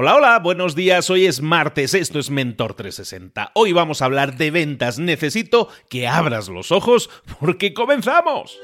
Hola, hola, buenos días. Hoy es martes, esto es Mentor 360. Hoy vamos a hablar de ventas. Necesito que abras los ojos porque comenzamos.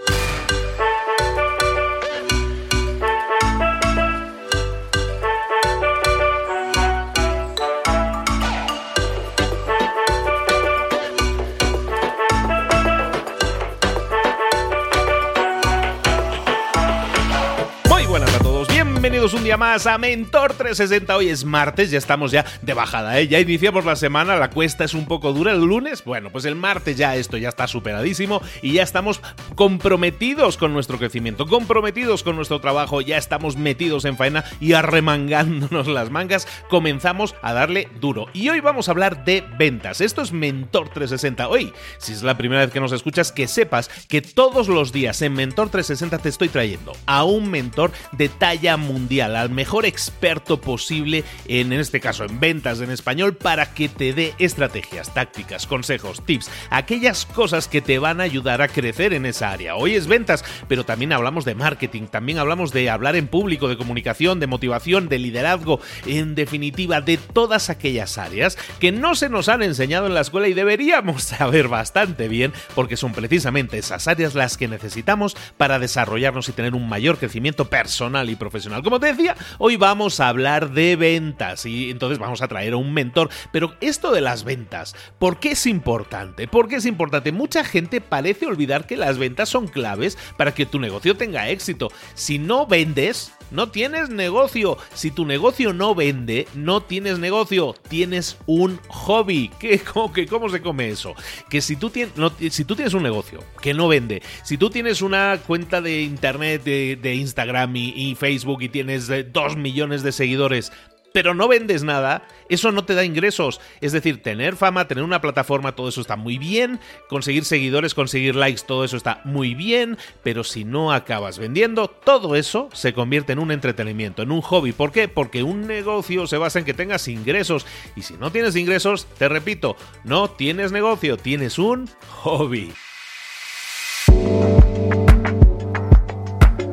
Bienvenidos un día más a Mentor 360. Hoy es martes, ya estamos ya de bajada, ¿eh? Ya iniciamos la semana, la cuesta es un poco dura el lunes. Bueno, pues el martes ya esto ya está superadísimo y ya estamos comprometidos con nuestro crecimiento, comprometidos con nuestro trabajo, ya estamos metidos en faena y arremangándonos las mangas, comenzamos a darle duro. Y hoy vamos a hablar de ventas. Esto es Mentor 360. Hoy, si es la primera vez que nos escuchas, que sepas que todos los días en Mentor 360 te estoy trayendo a un mentor de talla mundial mundial, al mejor experto posible, en, en este caso en ventas en español, para que te dé estrategias, tácticas, consejos, tips, aquellas cosas que te van a ayudar a crecer en esa área. Hoy es ventas, pero también hablamos de marketing, también hablamos de hablar en público, de comunicación, de motivación, de liderazgo, en definitiva, de todas aquellas áreas que no se nos han enseñado en la escuela y deberíamos saber bastante bien, porque son precisamente esas áreas las que necesitamos para desarrollarnos y tener un mayor crecimiento personal y profesional. Decía, hoy vamos a hablar de ventas y entonces vamos a traer a un mentor. Pero esto de las ventas, ¿por qué es importante? ¿Por qué es importante? Mucha gente parece olvidar que las ventas son claves para que tu negocio tenga éxito. Si no vendes, no tienes negocio. Si tu negocio no vende, no tienes negocio. Tienes un hobby. ¿Qué, cómo, ¿Cómo se come eso? Que si tú, tienes, si tú tienes un negocio que no vende, si tú tienes una cuenta de internet, de, Instagram y, Facebook y tienes 2 eh, millones de seguidores, pero no vendes nada, eso no te da ingresos. Es decir, tener fama, tener una plataforma, todo eso está muy bien, conseguir seguidores, conseguir likes, todo eso está muy bien, pero si no acabas vendiendo, todo eso se convierte en un entretenimiento, en un hobby. ¿Por qué? Porque un negocio se basa en que tengas ingresos y si no tienes ingresos, te repito, no tienes negocio, tienes un hobby.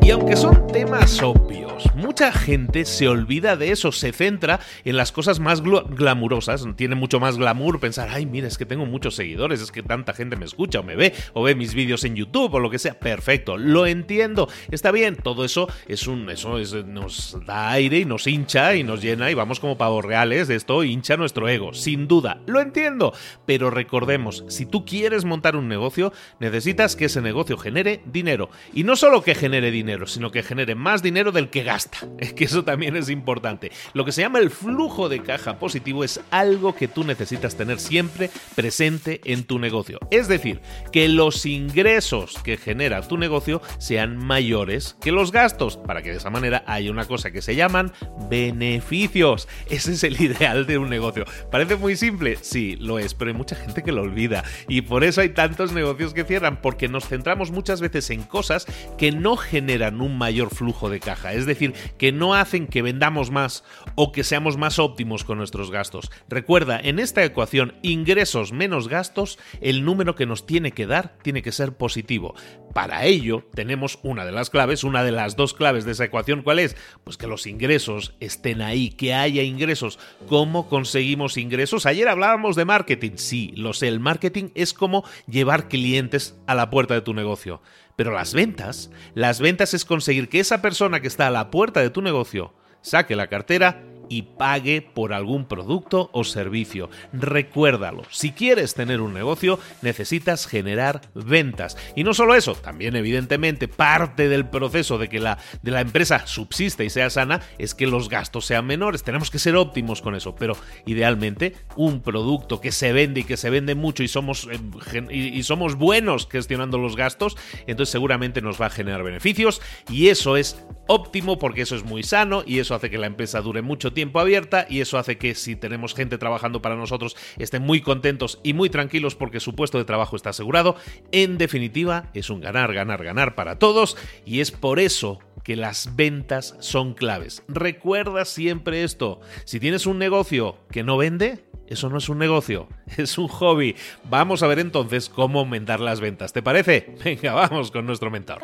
Y aunque son temas obvios, mucha gente se olvida de eso, se centra en las cosas más glamurosas, tiene mucho más glamour pensar, ay, mira, es que tengo muchos seguidores, es que tanta gente me escucha o me ve, o ve mis vídeos en YouTube o lo que sea, perfecto, lo entiendo, está bien, todo eso es un, eso nos da aire y nos hincha y nos llena y vamos como pavos reales, esto hincha nuestro ego, sin duda, lo entiendo, pero recordemos, si tú quieres montar un negocio, necesitas que ese negocio genere dinero, y no solo que genere dinero, sino que genere más dinero del que gasta. Que eso también es importante. Lo que se llama el flujo de caja positivo es algo que tú necesitas tener siempre presente en tu negocio. Es decir, que los ingresos que genera tu negocio sean mayores que los gastos, para que de esa manera haya una cosa que se llaman beneficios. Ese es el ideal de un negocio. ¿Parece muy simple? Sí, lo es, pero hay mucha gente que lo olvida. Y por eso hay tantos negocios que cierran, porque nos centramos muchas veces en cosas que no generan un mayor flujo de caja. Es decir, que no hacen que vendamos más o que seamos más óptimos con nuestros gastos. Recuerda, en esta ecuación, ingresos menos gastos, el número que nos tiene que dar tiene que ser positivo. Para ello, tenemos una de las claves, una de las dos claves de esa ecuación, ¿cuál es? Pues que los ingresos estén ahí, que haya ingresos. ¿Cómo conseguimos ingresos? Ayer hablábamos de marketing. Sí, lo sé, el marketing es como llevar clientes a la puerta de tu negocio. Pero las ventas, las ventas es conseguir que esa persona que está a la puerta de tu negocio saque la cartera y pague por algún producto o servicio. Recuérdalo, si quieres tener un negocio necesitas generar ventas. Y no solo eso, también evidentemente parte del proceso de que la, de la empresa subsista y sea sana es que los gastos sean menores. Tenemos que ser óptimos con eso, pero idealmente un producto que se vende y que se vende mucho y somos, eh, y somos buenos gestionando los gastos, entonces seguramente nos va a generar beneficios y eso es óptimo porque eso es muy sano y eso hace que la empresa dure mucho tiempo tiempo abierta y eso hace que si tenemos gente trabajando para nosotros estén muy contentos y muy tranquilos porque su puesto de trabajo está asegurado. En definitiva, es un ganar, ganar, ganar para todos y es por eso que las ventas son claves. Recuerda siempre esto, si tienes un negocio que no vende, eso no es un negocio, es un hobby. Vamos a ver entonces cómo aumentar las ventas. ¿Te parece? Venga, vamos con nuestro mentor.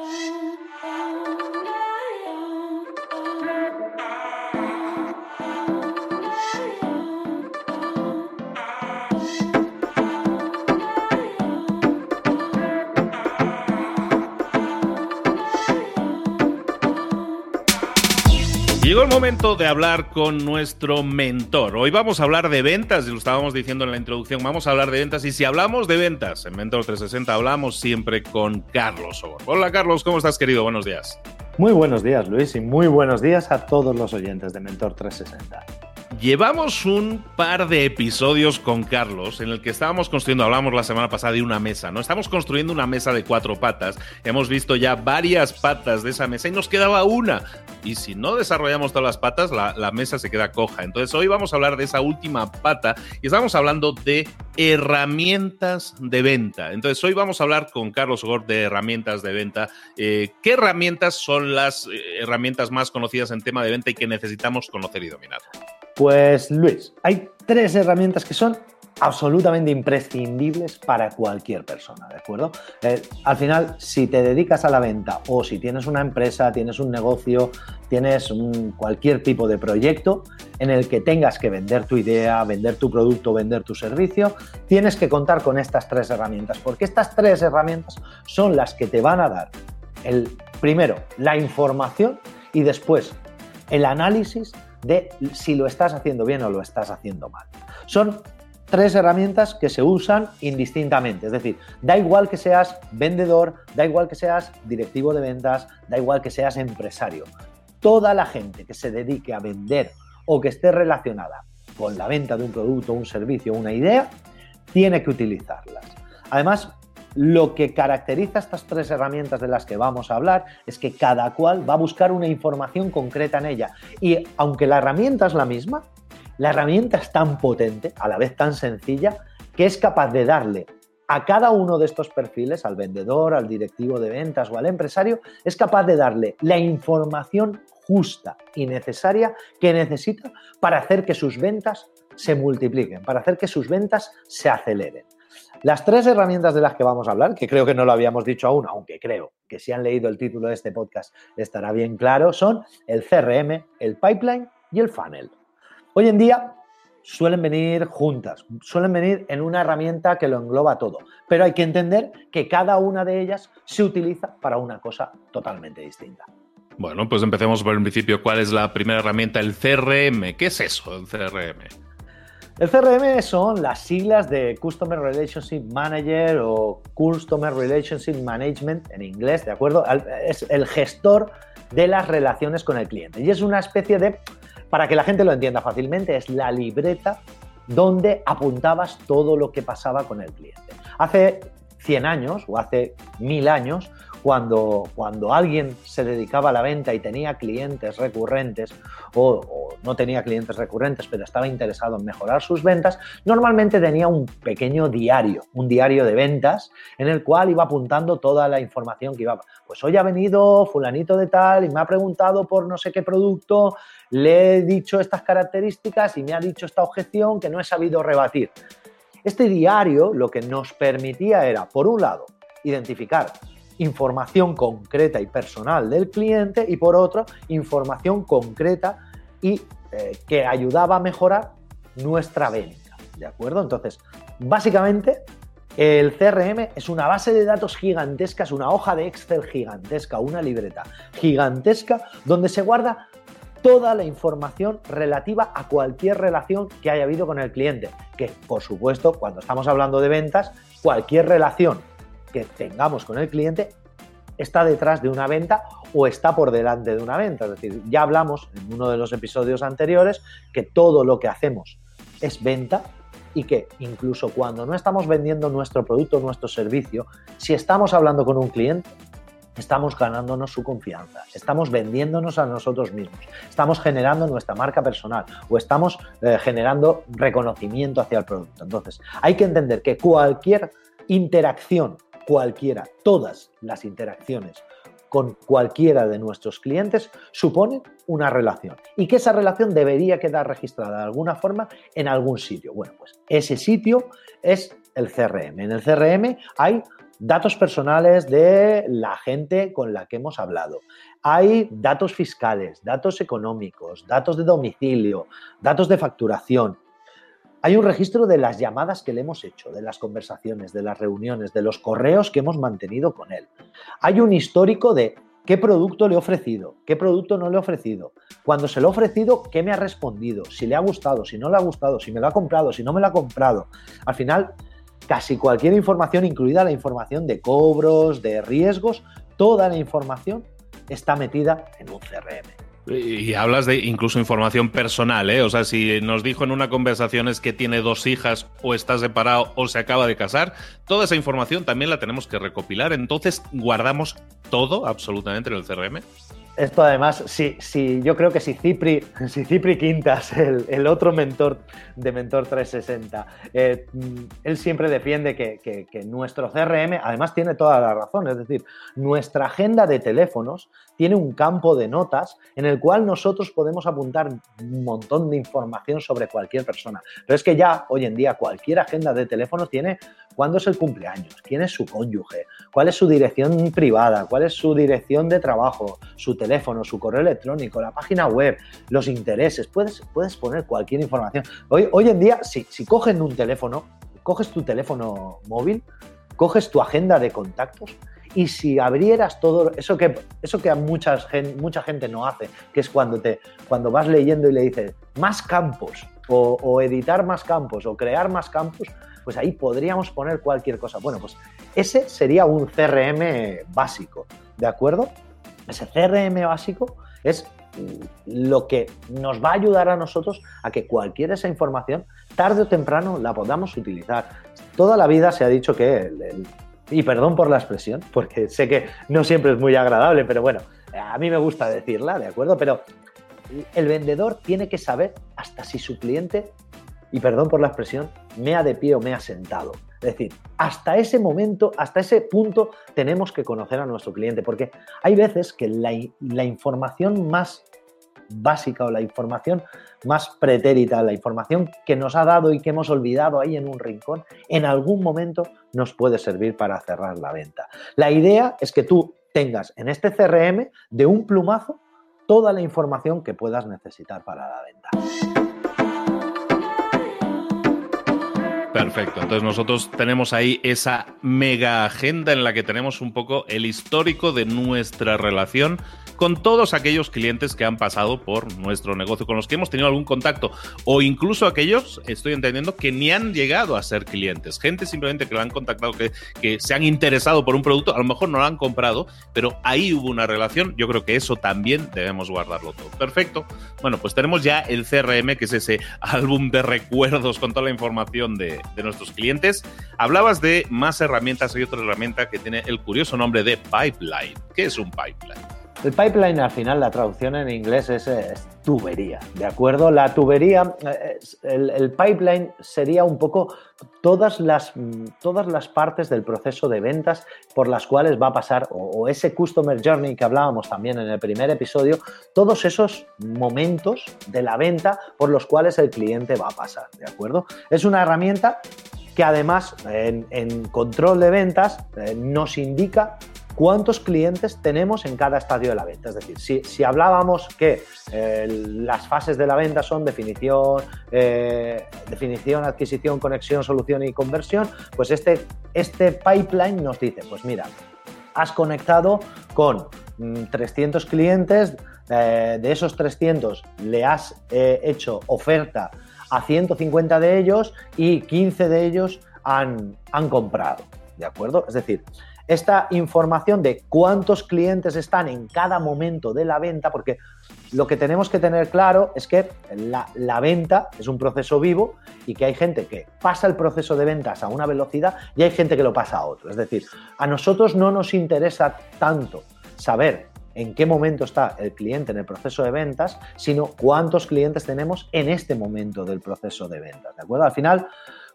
Llegó el momento de hablar con nuestro mentor. Hoy vamos a hablar de ventas, y lo estábamos diciendo en la introducción, vamos a hablar de ventas y si hablamos de ventas en Mentor 360 hablamos siempre con Carlos Hola Carlos, ¿cómo estás querido? Buenos días. Muy buenos días Luis y muy buenos días a todos los oyentes de Mentor 360. Llevamos un par de episodios con Carlos en el que estábamos construyendo, hablamos la semana pasada de una mesa, ¿no? Estamos construyendo una mesa de cuatro patas. Hemos visto ya varias patas de esa mesa y nos quedaba una. Y si no desarrollamos todas las patas, la, mesa se queda coja. Entonces hoy vamos a hablar de esa última pata y estamos hablando de herramientas de venta. Entonces hoy vamos a hablar con Carlos Gord de herramientas de venta. Eh, ¿Qué herramientas son las eh, herramientas más conocidas en tema de venta y que necesitamos conocer y dominar? Pues Luis, hay tres herramientas que son absolutamente imprescindibles para cualquier persona, ¿de acuerdo? Eh, al final, si te dedicas a la venta o si tienes una empresa, tienes un negocio, tienes cualquier tipo de proyecto en el que tengas que vender tu idea, vender tu producto, vender tu servicio, tienes que contar con estas tres herramientas, porque estas tres herramientas son las que te van a dar el primero, la información y después el análisis de si lo estás haciendo bien o lo estás haciendo mal. Son tres herramientas que se usan indistintamente. Es decir, da igual que seas vendedor, da igual que seas directivo de ventas, da igual que seas empresario. Toda la gente que se dedique a vender o que esté relacionada con la venta de un producto, un servicio, una idea, tiene que utilizarlas. Además, lo que caracteriza estas tres herramientas de las que vamos a hablar es que cada cual va a buscar una información concreta en ella. Y aunque la herramienta es la misma, la herramienta es tan potente, a la vez tan sencilla, que es capaz de darle a cada uno de estos perfiles, al vendedor, al directivo de ventas o al empresario, es capaz de darle la información justa y necesaria que necesita para hacer que sus ventas se multipliquen, para hacer que sus ventas se aceleren. Las tres herramientas de las que vamos a hablar, que creo que no lo habíamos dicho aún, aunque creo que si han leído el título de este podcast estará bien claro, son el CRM, el pipeline y el funnel. Hoy en día suelen venir juntas, suelen venir en una herramienta que lo engloba todo, pero hay que entender que cada una de ellas se utiliza para una cosa totalmente distinta. Bueno, pues empecemos por el principio. ¿Cuál es la primera herramienta? El CRM. ¿Qué es eso, el CRM? El CRM son las siglas de Customer Relationship Manager o Customer Relationship Management en inglés, ¿de acuerdo? Es el gestor de las relaciones con el cliente. Y es una especie de, para que la gente lo entienda fácilmente, es la libreta donde apuntabas todo lo que pasaba con el cliente. Hace 100 años o hace 1000 años, cuando, alguien se dedicaba a la venta y tenía clientes recurrentes o, no tenía clientes recurrentes, pero estaba interesado en mejorar sus ventas, normalmente tenía un pequeño diario, un diario de ventas en el cual iba apuntando toda la información que iba. Pues hoy ha venido fulanito de tal y me ha preguntado por no sé qué producto, le he dicho estas características y me ha dicho esta objeción que no he sabido rebatir. Este diario lo que nos permitía era, por un lado, identificar información concreta y personal del cliente y por otro, información concreta y eh, que ayudaba a mejorar nuestra venta. ¿De acuerdo? Entonces, básicamente, el CRM es una base de datos gigantesca, es una hoja de Excel gigantesca, una libreta gigantesca donde se guarda toda la información relativa a cualquier relación que haya habido con el cliente. Que, por supuesto, cuando estamos hablando de ventas, cualquier relación que tengamos con el cliente está detrás de una venta o está por delante de una venta. Es decir, ya hablamos en uno de los episodios anteriores que todo lo que hacemos es venta y que incluso cuando no estamos vendiendo nuestro producto nuestro servicio, si estamos hablando con un cliente, estamos ganándonos su confianza, estamos vendiéndonos a nosotros mismos, estamos generando nuestra marca personal o estamos eh, generando reconocimiento hacia el producto. Entonces, hay que entender que cualquier interacción cualquiera, todas las interacciones con cualquiera de nuestros clientes suponen una relación y que esa relación debería quedar registrada de alguna forma en algún sitio. Bueno, pues ese sitio es el CRM. En el CRM hay datos personales de la gente con la que hemos hablado. Hay datos fiscales, datos económicos, datos de domicilio, datos de facturación, hay un registro de las llamadas que le hemos hecho, de las conversaciones, de las reuniones, de los correos que hemos mantenido con él. Hay un histórico de qué producto le he ofrecido, qué producto no le he ofrecido, cuando se lo he ofrecido, qué me ha respondido, si le ha gustado, si no le ha gustado, si me lo ha comprado, si no me lo ha comprado. Al final, casi cualquier información, incluida la información de cobros, de riesgos, toda la información está metida en un CRM. Y hablas de incluso información personal, ¿eh? O sea, si nos dijo en una conversación es que tiene dos hijas o está separado o se acaba de casar, toda esa información también la tenemos que recopilar. Entonces, guardamos todo absolutamente en el CRM. Esto además, si, yo creo que si Cipri, si Cipri Quintas, el, otro mentor de Mentor 360, eh, él siempre defiende que, que, nuestro CRM, además tiene toda la razón, es decir, nuestra agenda de teléfonos tiene un campo de notas en el cual nosotros podemos apuntar un montón de información sobre cualquier persona. Pero es que ya hoy en día cualquier agenda de teléfono tiene cuándo es el cumpleaños, quién es su cónyuge, cuál es su dirección privada, cuál es su dirección de trabajo, su teléfono, su correo electrónico, la página web, los intereses. Puedes, puedes poner cualquier información. Hoy, hoy en día, si, si cogen un teléfono, coges tu teléfono móvil, coges tu agenda de contactos y si abrieras todo eso que, eso que a mucha gente no hace, que es cuando, te, cuando vas leyendo y le dices más campos o, editar más campos o crear más campos, pues ahí podríamos poner cualquier cosa. Bueno, pues ese sería un CRM básico, ¿de acuerdo? Ese CRM básico es lo que nos va a ayudar a nosotros a que cualquier esa información, tarde o temprano, la podamos utilizar. Toda la vida se ha dicho que, y perdón por la expresión, porque sé que no siempre es muy agradable, pero bueno, a mí me gusta decirla, ¿de acuerdo? Pero el vendedor tiene que saber hasta si su cliente y perdón por la expresión, mea de pie o mea sentado. Es decir, hasta ese momento, hasta ese punto, tenemos que conocer a nuestro cliente, porque hay veces que la, la información más básica o la información más pretérita, la información que nos ha dado y que hemos olvidado ahí en un rincón, en algún momento nos puede servir para cerrar la venta. La idea es que tú tengas en este CRM de un plumazo toda la información que puedas necesitar para la venta. Perfecto, entonces nosotros tenemos ahí esa mega agenda en la que tenemos un poco el histórico de nuestra relación con todos aquellos clientes que han pasado por nuestro negocio, con los que hemos tenido algún contacto, o incluso aquellos, estoy entendiendo, que ni han llegado a ser clientes. Gente simplemente que lo han contactado, que, que se han interesado por un producto, a lo mejor no lo han comprado, pero ahí hubo una relación. Yo creo que eso también debemos guardarlo todo. Perfecto. Bueno, pues tenemos ya el CRM, que es ese álbum de recuerdos con toda la información de, de nuestros clientes. Hablabas de más herramientas, hay otra herramienta que tiene el curioso nombre de Pipeline. ¿Qué es un pipeline? El pipeline al final, la traducción en inglés es, tubería, ¿de acuerdo? La tubería, el, pipeline sería un poco todas las, todas las partes del proceso de ventas por las cuales va a pasar, o, ese customer journey que hablábamos también en el primer episodio, todos esos momentos de la venta por los cuales el cliente va a pasar, ¿de acuerdo? Es una herramienta que además en, control de ventas eh, nos indica cuántos clientes tenemos en cada estadio de la venta. Es decir, si, hablábamos que eh, las fases de la venta son definición, eh, definición, adquisición, conexión, solución y conversión, pues este, este pipeline nos dice, pues mira, has conectado con 300 mm, clientes, eh, de esos 300 le has hecho oferta a 150 de ellos y 15 de ellos han, han comprado. ¿De acuerdo? Es decir, esta información de cuántos clientes están en cada momento de la venta, porque lo que tenemos que tener claro es que la, venta es un proceso vivo y que hay gente que pasa el proceso de ventas a una velocidad y hay gente que lo pasa a otro. Es decir, a nosotros no nos interesa tanto saber en qué momento está el cliente en el proceso de ventas, sino cuántos clientes tenemos en este momento del proceso de ventas. ¿De acuerdo? Al final,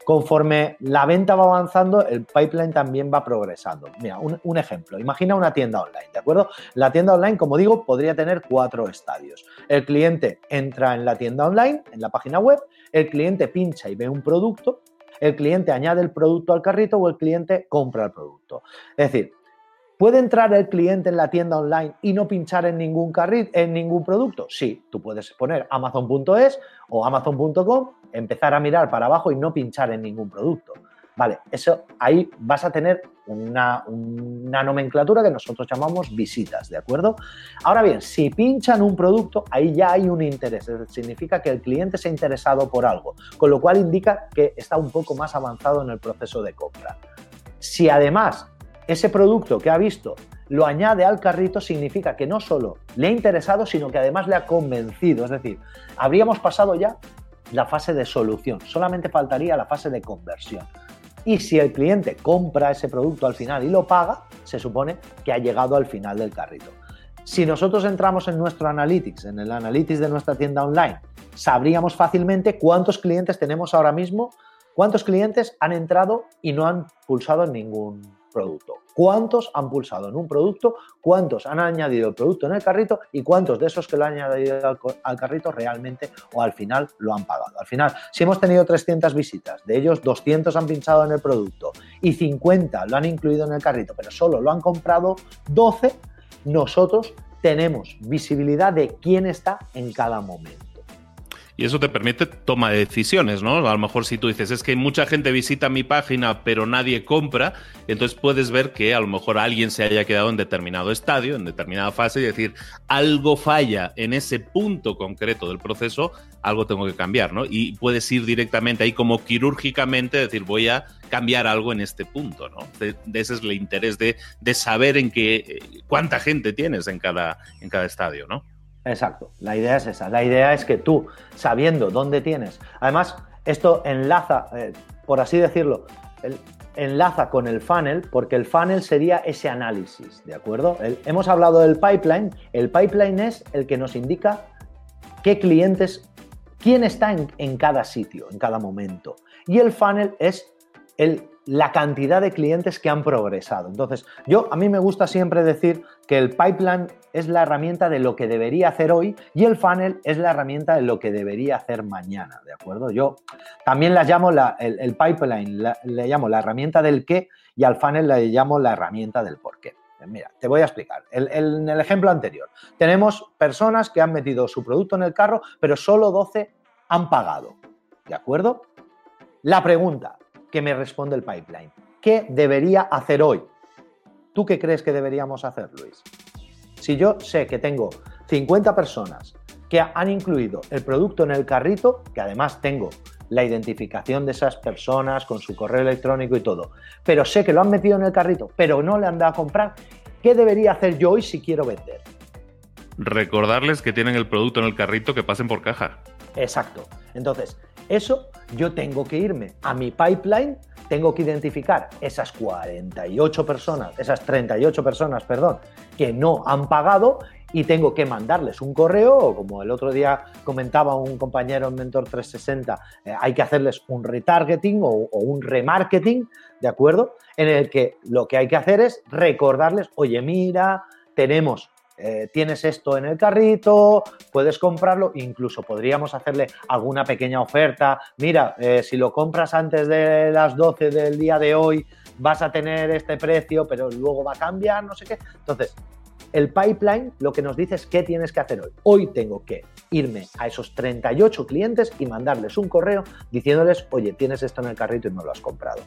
Conforme la venta va avanzando, el pipeline también va progresando. Mira, un, ejemplo. Imagina una tienda online, ¿de acuerdo? La tienda online, como digo, podría tener cuatro estadios. El cliente entra en la tienda online, en la página web, el cliente pincha y ve un producto, el cliente añade el producto al carrito o el cliente compra el producto. Es decir, ¿Puede entrar el cliente en la tienda online y no pinchar en ningún carrito, en ningún producto? Sí, tú puedes poner amazon.es o amazon.com, empezar a mirar para abajo y no pinchar en ningún producto. Vale, eso ahí vas a tener una, nomenclatura que nosotros llamamos visitas, ¿de acuerdo? Ahora bien, si pinchan un producto, ahí ya hay un interés, significa que el cliente se ha interesado por algo, con lo cual indica que está un poco más avanzado en el proceso de compra. Si además ese producto que ha visto lo añade al carrito, significa que no solo le ha interesado, sino que además le ha convencido. Es decir, habríamos pasado ya la fase de solución, solamente faltaría la fase de conversión. Y si el cliente compra ese producto al final y lo paga, se supone que ha llegado al final del carrito. Si nosotros entramos en nuestro Analytics, en el Analytics de nuestra tienda online, sabríamos fácilmente cuántos clientes tenemos ahora mismo, cuántos clientes han entrado y no han pulsado ningún producto. ¿Cuántos han pulsado en un producto? ¿Cuántos han añadido el producto en el carrito? ¿Y cuántos de esos que lo han añadido al, carrito realmente o al final lo han pagado? Al final, si hemos tenido 300 visitas, de ellos 200 han pinchado en el producto y 50 lo han incluido en el carrito, pero solo lo han comprado 12, nosotros tenemos visibilidad de quién está en cada momento y eso te permite toma de decisiones, ¿no? A lo mejor si tú dices, es que mucha gente visita mi página pero nadie compra, entonces puedes ver que a lo mejor alguien se haya quedado en determinado estadio, en determinada fase y decir, algo falla en ese punto concreto del proceso, algo tengo que cambiar, ¿no? Y puedes ir directamente ahí como quirúrgicamente, decir, voy a cambiar algo en este punto, ¿no? De, ese es el interés de, de saber en qué, eh, cuánta gente tienes en cada, en cada estadio, ¿no? Exacto, la idea es esa. La idea es que tú, sabiendo dónde tienes, además, esto enlaza, eh, por así decirlo, enlaza con el funnel, porque el funnel sería ese análisis, ¿de acuerdo? hemos hablado del pipeline, el pipeline es el que nos indica qué clientes, quién está en, en cada sitio, en cada momento. Y el funnel es el la cantidad de clientes que han progresado. Entonces, yo a mí me gusta siempre decir que el pipeline es la herramienta de lo que debería hacer hoy y el funnel es la herramienta de lo que debería hacer mañana, ¿de acuerdo? Yo también la llamo el, pipeline, le llamo la herramienta del qué y al funnel le llamo la herramienta del por qué. Mira, te voy a explicar. en el ejemplo anterior, tenemos personas que han metido su producto en el carro, pero solo 12 han pagado. ¿De acuerdo? La pregunta, que me responde el pipeline. ¿Qué debería hacer hoy? ¿Tú qué crees que deberíamos hacer, Luis? Si yo sé que tengo 50 personas que han incluido el producto en el carrito, que además tengo la identificación de esas personas con su correo electrónico y todo, pero sé que lo han metido en el carrito, pero no le han dado a comprar, ¿qué debería hacer yo hoy si quiero vender? Recordarles que tienen el producto en el carrito que pasen por caja. Exacto. Entonces, eso yo tengo que irme a mi pipeline, tengo que identificar esas 48 personas, esas 38 personas, perdón, que no han pagado y tengo que mandarles un correo, o como el otro día comentaba un compañero en Mentor 360, eh, hay que hacerles un retargeting o, o, un remarketing, ¿de acuerdo? En el que lo que hay que hacer es recordarles, oye, mira, tenemos eh, tienes esto en el carrito, puedes comprarlo, incluso podríamos hacerle alguna pequeña oferta. Mira, eh, si lo compras antes de las 12 del día de hoy, vas a tener este precio, pero luego va a cambiar, no sé qué. Entonces, el pipeline lo que nos dice es qué tienes que hacer hoy. Hoy tengo que irme a esos 38 clientes y mandarles un correo diciéndoles, oye, tienes esto en el carrito y no lo has comprado.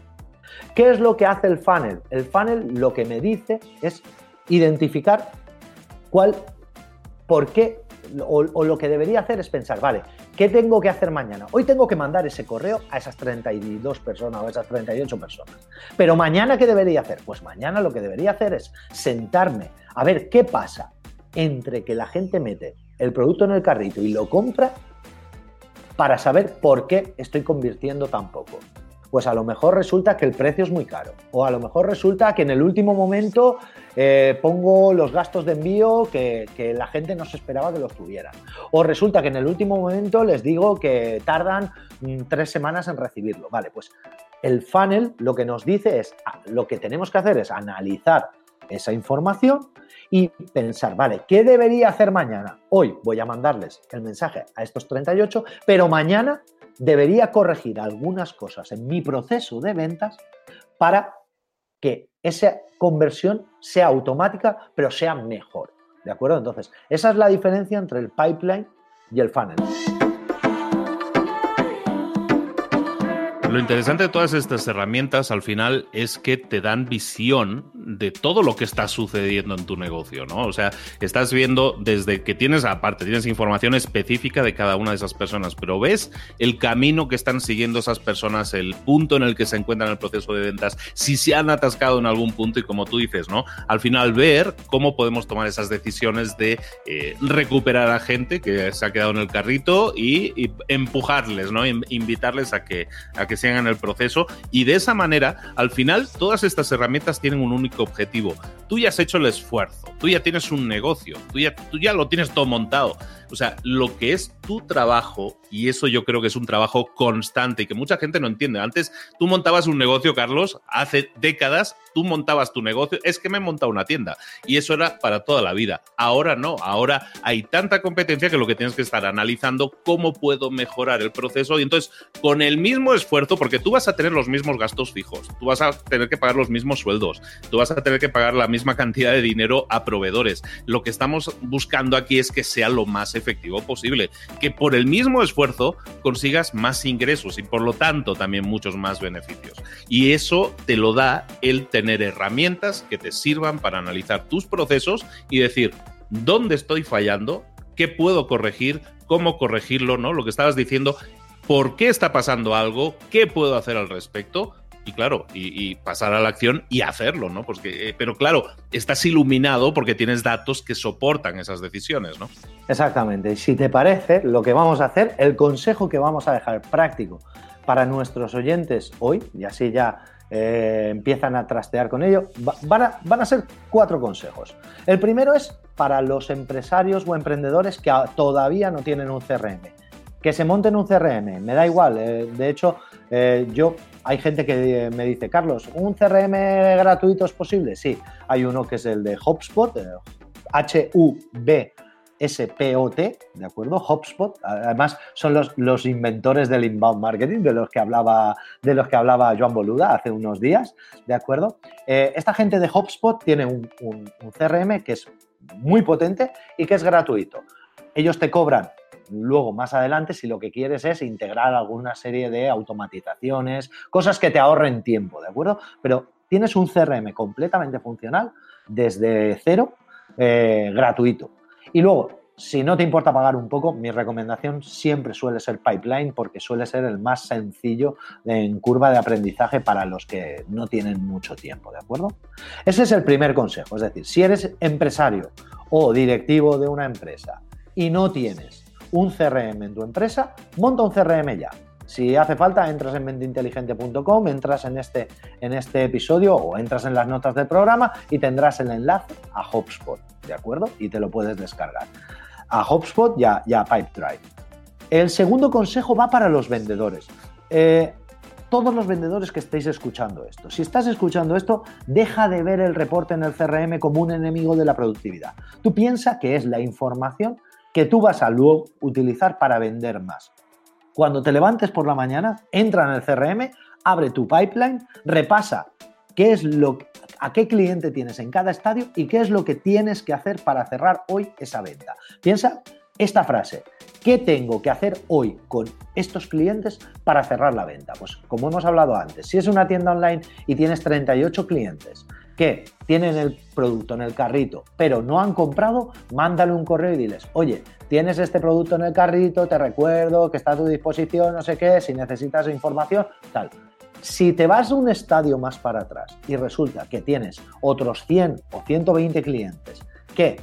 ¿Qué es lo que hace el funnel? El funnel lo que me dice es identificar cuál, por qué, o, o, lo que debería hacer es pensar, vale, ¿qué tengo que hacer mañana? Hoy tengo que mandar ese correo a esas 32 personas o a esas 38 personas. Pero mañana, ¿qué debería hacer? Pues mañana lo que debería hacer es sentarme a ver qué pasa entre que la gente mete el producto en el carrito y lo compra para saber por qué estoy convirtiendo tan poco pues a lo mejor resulta que el precio es muy caro. O a lo mejor resulta que en el último momento eh, pongo los gastos de envío que, que, la gente no se esperaba que los tuvieran. O resulta que en el último momento les digo que tardan mm, tres semanas en recibirlo. Vale, pues el funnel lo que nos dice es, ah, lo que tenemos que hacer es analizar esa información y pensar, vale, ¿qué debería hacer mañana? Hoy voy a mandarles el mensaje a estos 38, pero mañana debería corregir algunas cosas en mi proceso de ventas para que esa conversión sea automática, pero sea mejor. ¿De acuerdo? Entonces, esa es la diferencia entre el pipeline y el funnel. Lo interesante de todas estas herramientas al final es que te dan visión de todo lo que está sucediendo en tu negocio, ¿no? O sea, estás viendo desde que tienes, aparte, tienes información específica de cada una de esas personas, pero ves el camino que están siguiendo esas personas, el punto en el que se encuentran en el proceso de ventas, si se han atascado en algún punto y como tú dices, ¿no? Al final ver cómo podemos tomar esas decisiones de eh, recuperar a gente que se ha quedado en el carrito y, empujarles, ¿no? Invitarles a que, a que se en el proceso y de esa manera, al final, todas estas herramientas tienen un único objetivo. Tú ya has hecho el esfuerzo, tú ya tienes un negocio, tú ya, tú ya lo tienes todo montado. O sea, lo que es tu trabajo, y eso yo creo que es un trabajo constante y que mucha gente no entiende. Antes tú montabas un negocio, Carlos, hace décadas tú montabas tu negocio, es que me he montado una tienda y eso era para toda la vida. Ahora no, ahora hay tanta competencia que lo que tienes que estar analizando cómo puedo mejorar el proceso y entonces con el mismo esfuerzo, porque tú vas a tener los mismos gastos fijos, tú vas a tener que pagar los mismos sueldos, tú vas a tener que pagar la misma cantidad de dinero a proveedores. Lo que estamos buscando aquí es que sea lo más efectivo posible, que por el mismo esfuerzo consigas más ingresos y por lo tanto también muchos más beneficios. Y eso te lo da el tener herramientas que te sirvan para analizar tus procesos y decir dónde estoy fallando, qué puedo corregir, cómo corregirlo, ¿no? Lo que estabas diciendo, por qué está pasando algo, qué puedo hacer al respecto. Y claro, y, pasar a la acción y hacerlo, ¿no? Eh, pero claro, estás iluminado porque tienes datos que soportan esas decisiones, ¿no? Exactamente. Si te parece, lo que vamos a hacer, el consejo que vamos a dejar práctico para nuestros oyentes hoy, y así ya eh, empiezan a trastear con ello, va, van, a, van, a, ser cuatro consejos. El primero es para los empresarios o emprendedores que todavía no tienen un CRM. Que se monten un CRM, me da igual. Eh, de hecho, yo hay gente que me dice, Carlos, ¿un CRM gratuito es posible? Sí, hay uno que es el de HubSpot, H-U-B SPOT, ¿de acuerdo? HubSpot, además son los, inventores del inbound marketing, de los que hablaba, de los que hablaba Joan Boluda hace unos días, ¿de acuerdo? Eh, esta gente de HubSpot tiene un, un, CRM que es muy potente y que es gratuito. Ellos te cobran luego más adelante si lo que quieres es integrar alguna serie de automatizaciones, cosas que te ahorren tiempo, ¿de acuerdo? Pero tienes un CRM completamente funcional desde cero, eh, gratuito. Y luego, si no te importa pagar un poco, mi recomendación siempre suele ser Pipeline porque suele ser el más sencillo en curva de aprendizaje para los que no tienen mucho tiempo, ¿de acuerdo? Ese es el primer consejo, es decir, si eres empresario o directivo de una empresa y no tienes un CRM en tu empresa, monta un CRM ya. Si hace falta, entras en menteinteligente.com, entras en este, en este episodio o entras en las notas del programa y tendrás el enlace a HubSpot, ¿de acuerdo? Y te lo puedes descargar a HubSpot y a, Pipedrive. El segundo consejo va para los vendedores. Eh, todos los vendedores que estéis escuchando esto, si estás escuchando esto, deja de ver el reporte en el CRM como un enemigo de la productividad. Tú piensa que es la información que tú vas a luego utilizar para vender más. Cuando te levantes por la mañana, entra en el CRM, abre tu pipeline, repasa qué es lo a qué cliente tienes en cada estadio y qué es lo que tienes que hacer para cerrar hoy esa venta. Piensa esta frase. ¿Qué tengo que hacer hoy con estos clientes para cerrar la venta? Pues como hemos hablado antes, si es una tienda online y tienes 38 clientes que tienen el producto en el carrito pero no han comprado, mándale un correo y diles, oye, tienes este producto en el carrito, te recuerdo que está a tu disposición, no sé qué, si necesitas información, tal. Si te vas a un estadio más para atrás y resulta que tienes otros 100 o 120 clientes que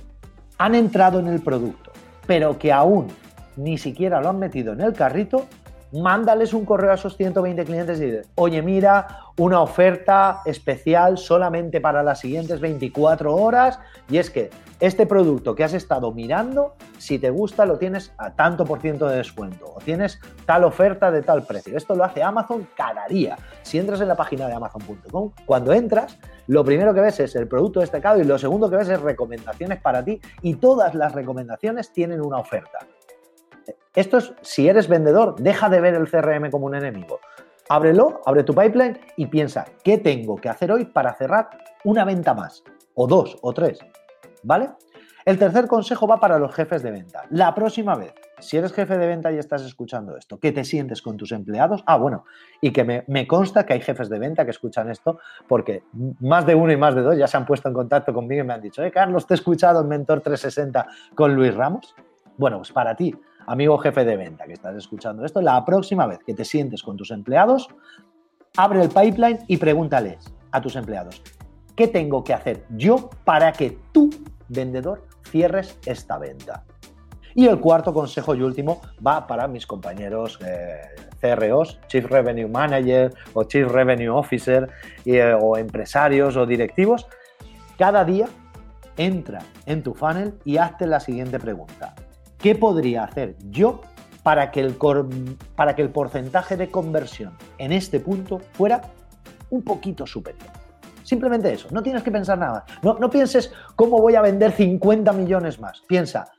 han entrado en el producto, pero que aún ni siquiera lo han metido en el carrito, mándales un correo a esos 120 clientes y dices, oye, mira, una oferta especial solamente para las siguientes 24 horas y es que este producto que has estado mirando, si te gusta, lo tienes a tanto por ciento de descuento o tienes tal oferta de tal precio. Esto lo hace Amazon cada día. Si entras en la página de amazon.com, cuando entras, lo primero que ves es el producto destacado y lo segundo que ves es recomendaciones para ti y todas las recomendaciones tienen una oferta. Esto es, si eres vendedor, deja de ver el CRM como un enemigo. Ábrelo, abre tu pipeline y piensa, ¿qué tengo que hacer hoy para cerrar una venta más? O dos, o tres. ¿Vale? El tercer consejo va para los jefes de venta. La próxima vez, si eres jefe de venta y estás escuchando esto, que te sientes con tus empleados, ah, bueno, y que me, me, consta que hay jefes de venta que escuchan esto, porque más de uno y más de dos ya se han puesto en contacto conmigo y me han dicho, eh, Carlos, te he escuchado en Mentor 360 con Luis Ramos. Bueno, pues para ti, amigo jefe de venta que estás escuchando esto, la próxima vez que te sientes con tus empleados, abre el pipeline y pregúntales a tus empleados, ¿qué tengo que hacer yo para que tú, vendedor, cierres esta venta? Y el cuarto consejo y último va para mis compañeros eh, CROs, Chief Revenue Manager o Chief Revenue Officer eh, o empresarios o directivos. Cada día entra en tu funnel y hazte la siguiente pregunta. ¿Qué podría hacer yo para que, el para que el porcentaje de conversión en este punto fuera un poquito superior? Simplemente eso, no tienes que pensar nada. No, pienses cómo voy a vender 50 millones más. Piensa,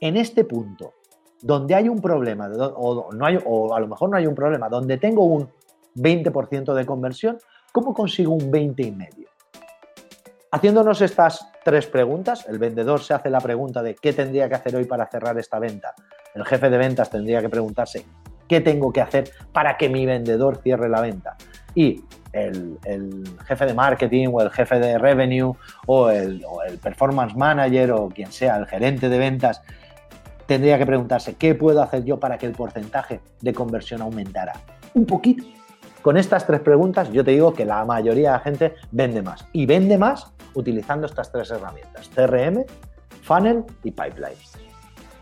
en este punto, donde hay un problema, o, no hay, o a lo mejor no hay un problema, donde tengo un 20% de conversión, ¿cómo consigo un 20 y medio? Haciéndonos estas tres preguntas, el vendedor se hace la pregunta de qué tendría que hacer hoy para cerrar esta venta. El jefe de ventas tendría que preguntarse qué tengo que hacer para que mi vendedor cierre la venta. Y el, jefe de marketing o el jefe de revenue o el, o el performance manager o quien sea, el gerente de ventas, tendría que preguntarse qué puedo hacer yo para que el porcentaje de conversión aumentara un poquito. Con estas tres preguntas yo te digo que la mayoría de la gente vende más. Y vende más utilizando estas tres herramientas, CRM, Funnel y Pipeline.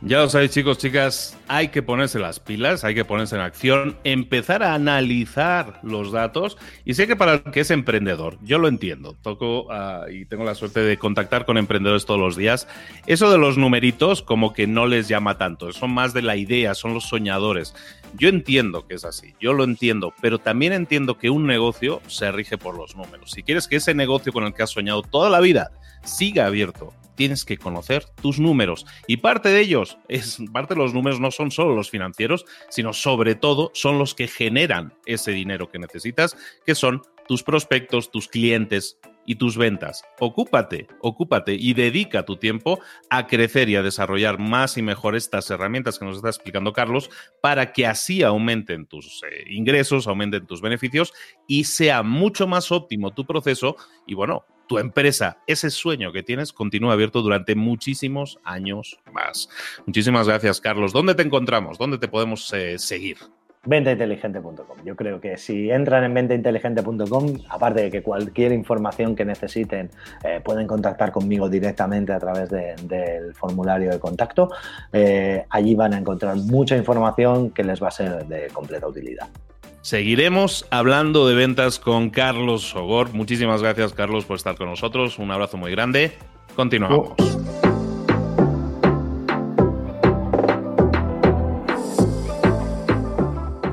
Ya lo sabéis, chicos, chicas, hay que ponerse las pilas, hay que ponerse en acción, empezar a analizar los datos. Y sé que para el que es emprendedor, yo lo entiendo, toco ah, y tengo la suerte de contactar con emprendedores todos los días. Eso de los numeritos, como que no les llama tanto, son más de la idea, son los soñadores. Yo entiendo que es así, yo lo entiendo, pero también entiendo que un negocio se rige por los números. Si quieres que ese negocio con el que has soñado toda la vida siga abierto tienes que conocer tus números. Y parte de ellos, es, parte de los números no son solo los financieros, sino sobre todo son los que generan ese dinero que necesitas, que son tus prospectos, tus clientes, y tus ventas. Ocúpate, ocúpate y dedica tu tiempo a crecer y a desarrollar más y mejor estas herramientas que nos está explicando Carlos para que así aumenten tus eh, ingresos, aumenten tus beneficios y sea mucho más óptimo tu proceso y bueno, tu empresa, ese sueño que tienes, continúa abierto durante muchísimos años más. Muchísimas gracias, Carlos. ¿Dónde te encontramos? ¿Dónde te podemos eh, seguir? Ventainteligente.com. Yo creo que si entran en ventainteligente.com, aparte de que cualquier información que necesiten eh, pueden contactar conmigo directamente a través del formulario de contacto, eh, allí van a encontrar mucha información que les va a ser de completa utilidad. Seguiremos hablando de ventas con Carlos Sogor. Muchísimas gracias, Carlos, por estar con nosotros. Un abrazo muy grande. Continuamos.